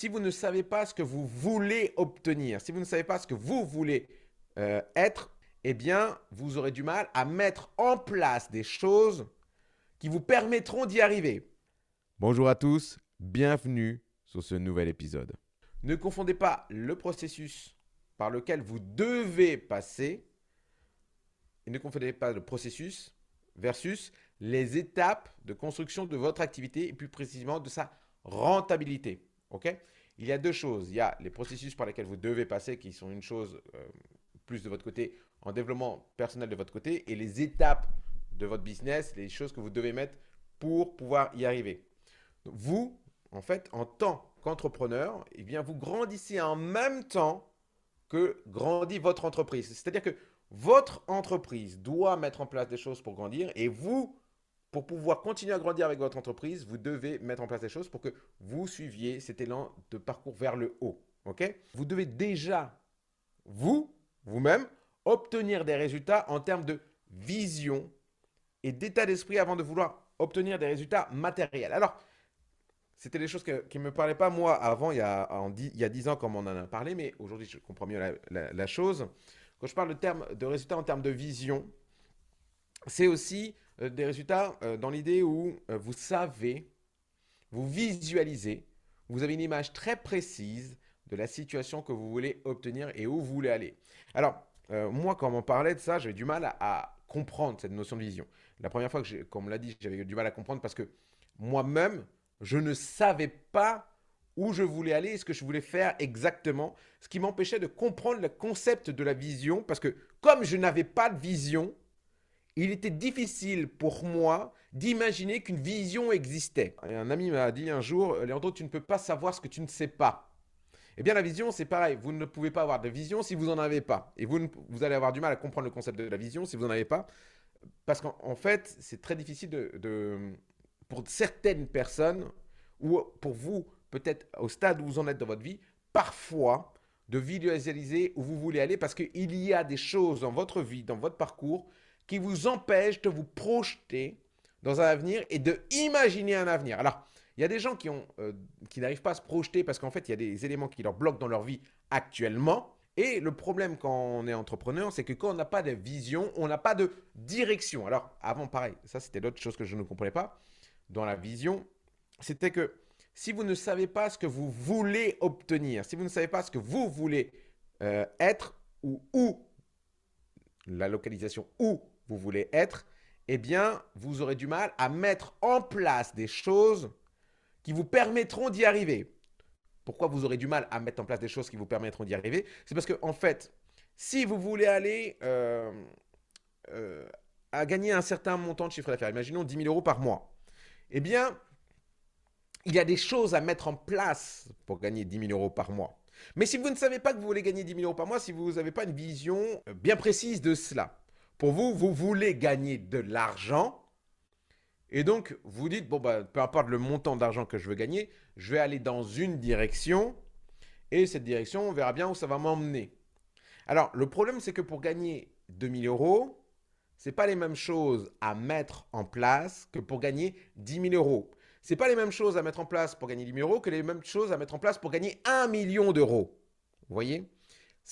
si vous ne savez pas ce que vous voulez obtenir, si vous ne savez pas ce que vous voulez euh, être, eh bien, vous aurez du mal à mettre en place des choses qui vous permettront d'y arriver. Bonjour à tous, bienvenue sur ce nouvel épisode. Ne confondez pas le processus par lequel vous devez passer et ne confondez pas le processus versus les étapes de construction de votre activité et plus précisément de sa rentabilité. Ok? Il y a deux choses. Il y a les processus par lesquels vous devez passer qui sont une chose euh, plus de votre côté en développement personnel de votre côté et les étapes de votre business, les choses que vous devez mettre pour pouvoir y arriver. Vous, en fait, en tant qu'entrepreneur, eh bien, vous grandissez en même temps que grandit votre entreprise. C'est-à-dire que votre entreprise doit mettre en place des choses pour grandir et vous, pour pouvoir continuer à grandir avec votre entreprise, vous devez mettre en place des choses pour que vous suiviez cet élan de parcours vers le haut. ok? Vous devez déjà, vous, vous-même, obtenir des résultats en termes de vision et d'état d'esprit avant de vouloir obtenir des résultats matériels. Alors, c'était des choses qui ne me parlaient pas moi avant, il y a, il y a 10 ans comme on en a parlé, mais aujourd'hui je comprends mieux la, chose. Quand je parle de, termes, de résultats en termes de vision, c'est aussi des résultats euh, dans l'idée où euh, vous savez, vous visualisez, vous avez une image très précise de la situation que vous voulez obtenir et où vous voulez aller. Alors, moi, quand on parlait de ça, j'avais du mal à, comprendre cette notion de vision. La première fois que, comme on l'a dit, j'avais du mal à comprendre parce que moi-même, je ne savais pas où je voulais aller et ce que je voulais faire exactement, ce qui m'empêchait de comprendre le concept de la vision, parce que comme je n'avais pas de vision, il était difficile pour moi d'imaginer qu'une vision existait. un ami m'a dit un jour, Léandro, tu ne peux pas savoir ce que tu ne sais pas. Eh bien, la vision, c'est pareil. Vous ne pouvez pas avoir de vision si vous n'en avez pas. Et vous, allez avoir du mal à comprendre le concept de la vision si vous n'en avez pas. Parce qu'en fait, c'est très difficile pour certaines personnes, ou pour vous, peut-être au stade où vous en êtes dans votre vie, parfois de visualiser où vous voulez aller parce qu'il y a des choses dans votre vie, dans votre parcours, qui vous empêchent de vous projeter dans un avenir et de imaginer un avenir. Alors, il y a des gens qui, ont, euh, qui n'arrivent pas à se projeter parce qu'en fait, il y a des éléments qui leur bloquent dans leur vie actuellement. Et le problème quand on est entrepreneur, c'est que quand on n'a pas de vision, on n'a pas de direction. Alors, avant, pareil, ça c'était l'autre chose que je ne comprenais pas dans la vision, c'était que si vous ne savez pas ce que vous voulez obtenir, si vous ne savez pas ce que vous voulez euh, être ou où, la localisation où vous voulez être, eh bien, vous aurez du mal à mettre en place des choses qui vous permettront d'y arriver. Pourquoi vous aurez du mal à mettre en place des choses qui vous permettront d'y arriver? C'est parce que, en fait, si vous voulez aller euh, euh, à gagner un certain montant de chiffre d'affaires, imaginons 10 000 euros par mois, eh bien, il y a des choses à mettre en place pour gagner 10 000 euros par mois. Mais si vous ne savez pas que vous voulez gagner 10 000 euros par mois, si vous n'avez pas une vision euh, bien précise de cela, pour vous, vous voulez gagner de l'argent, et donc vous dites, bon, bah, peu importe le montant d'argent que je veux gagner, je vais aller dans une direction, et cette direction, on verra bien où ça va m'emmener. Alors, le problème, c'est que pour gagner 2 000 euros, ce n'est pas les mêmes choses à mettre en place que pour gagner 10 000 euros n'est pas les mêmes choses à mettre en place pour gagner 10 000 euros que les mêmes choses à mettre en place pour gagner 1 million d'euros. Vous voyez?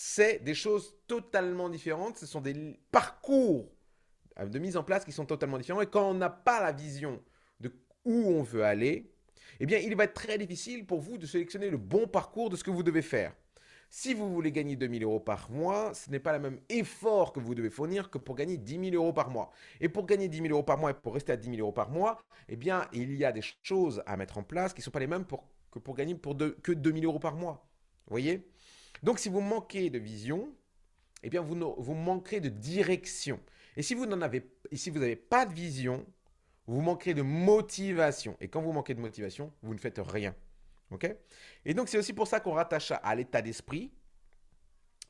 C'est des choses totalement différentes. Ce sont des parcours de mise en place qui sont totalement différents. Et quand on n'a pas la vision de où on veut aller, eh bien, il va être très difficile pour vous de sélectionner le bon parcours de ce que vous devez faire. Si vous voulez gagner 2000 euros par mois, ce n'est pas le même effort que vous devez fournir que pour gagner 10 000 euros par mois. Et pour gagner 10 000 euros par mois et pour rester à 10 000 euros par mois, eh bien, il y a des choses à mettre en place qui ne sont pas les mêmes que pour gagner que 2 000 euros par mois. Vous voyez? Donc, si vous manquez de vision, eh bien, vous, vous manquerez de direction. Et si vous n'avez si pas de vision, vous manquerez de motivation. Et quand vous manquez de motivation, vous ne faites rien. Et donc, c'est aussi pour ça qu'on rattache à l'état d'esprit,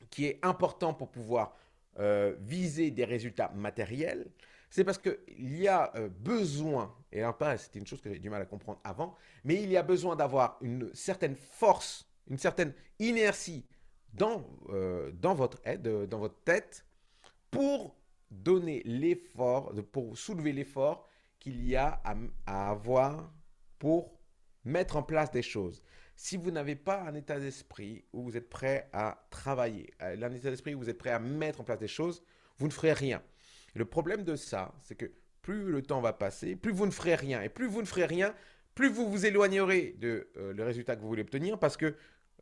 qui est important pour pouvoir euh, viser des résultats matériels. C'est parce qu'il y a euh, besoin, et là, c'était une chose que j'ai du mal à comprendre avant, mais il y a besoin d'avoir une certaine force, une certaine inertie dans, euh, aide, dans votre tête pour donner l'effort, pour soulever l'effort qu'il y a à avoir pour mettre en place des choses. si vous n'avez pas un état d'esprit où vous êtes prêt à travailler, un état d'esprit où vous êtes prêt à mettre en place des choses, vous ne ferez rien. le problème de ça, c'est que plus le temps va passer, plus vous ne ferez rien. Et plus vous ne ferez rien, plus vous vous éloignerez de euh, le résultat que vous voulez obtenir parce que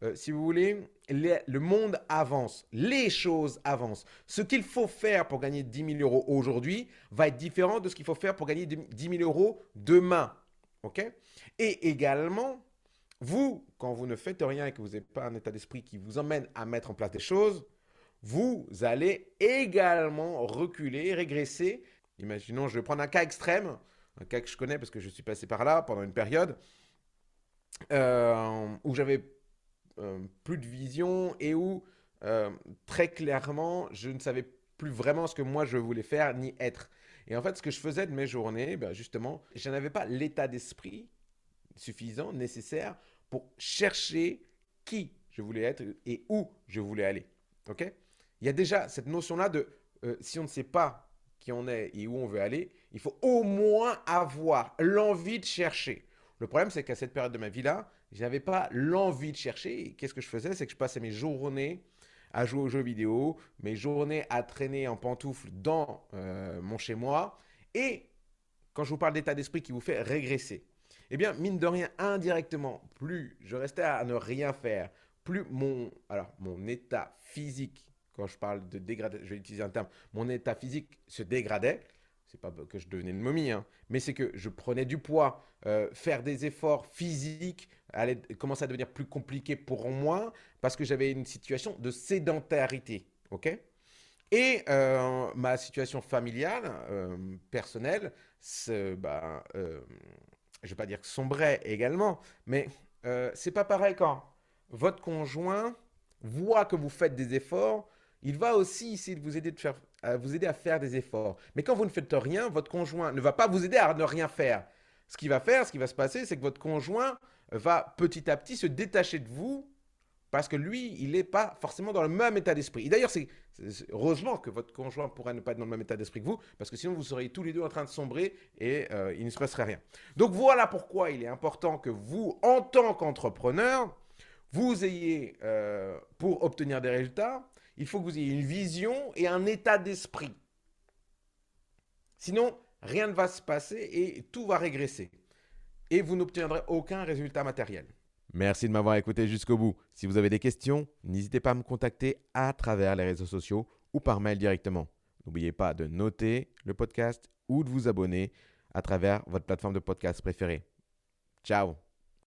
euh, si vous voulez, le monde avance, les choses avancent. Ce qu'il faut faire pour gagner 10 000 euros aujourd'hui va être différent de ce qu'il faut faire pour gagner 10 000 euros demain. OK? Et également, vous, quand vous ne faites rien et que vous n'avez pas un état d'esprit qui vous emmène à mettre en place des choses, vous allez également reculer, régresser. Imaginons, je vais prendre un cas extrême, un cas que je connais parce que je suis passé par là pendant une période euh, où j'avais plus de vision et où euh, très clairement, je ne savais plus vraiment ce que moi je voulais faire ni être. Et en fait, ce que je faisais de mes journées, ben justement, je n'avais pas l'état d'esprit suffisant, nécessaire pour chercher qui je voulais être et où je voulais aller. Ok? Il y a déjà cette notion-là de euh, si on ne sait pas qui on est et où on veut aller, il faut au moins avoir l'envie de chercher. Le problème, c'est qu'à cette période de ma vie-là, je n'avais pas l'envie de chercher. Qu'est-ce que je faisais? C'est que je passais mes journées à jouer aux jeux vidéo, mes journées à traîner en pantoufles dans euh, mon chez-moi. Et quand je vous parle d'état d'esprit qui vous fait régresser, eh bien, mine de rien, indirectement, plus je restais à ne rien faire, plus mon, mon état physique, quand je parle de dégradation, je vais utiliser un terme, mon état physique se dégradait, pas que je devenais une momie, hein, mais c'est que je prenais du poids, euh, faire des efforts physiques allait commencer à devenir plus compliqué pour moi parce que j'avais une situation de sédentarité, ok? Et euh, ma situation familiale, euh, personnelle, bah, je vais pas dire sombrait également, mais c'est pas pareil quand votre conjoint voit que vous faites des efforts, il va aussi essayer de vous aider, à vous aider à faire des efforts. Mais quand vous ne faites rien, votre conjoint ne va pas vous aider à ne rien faire. Ce qui va faire, ce qui va se passer, c'est que votre conjoint va petit à petit se détacher de vous parce que lui, il n'est pas forcément dans le même état d'esprit. Et d'ailleurs, c'est heureusement que votre conjoint pourrait ne pas être dans le même état d'esprit que vous, parce que sinon vous seriez tous les deux en train de sombrer et euh, il ne se passerait rien. Donc voilà pourquoi il est important que vous, en tant qu'entrepreneur, vous ayez, euh, pour obtenir des résultats, il faut que vous ayez une vision et un état d'esprit. Sinon, rien ne va se passer et tout va régresser. Et vous n'obtiendrez aucun résultat matériel. Merci de m'avoir écouté jusqu'au bout. Si vous avez des questions, n'hésitez pas à me contacter à travers les réseaux sociaux ou par mail directement. N'oubliez pas de noter le podcast ou de vous abonner à travers votre plateforme de podcast préférée. Ciao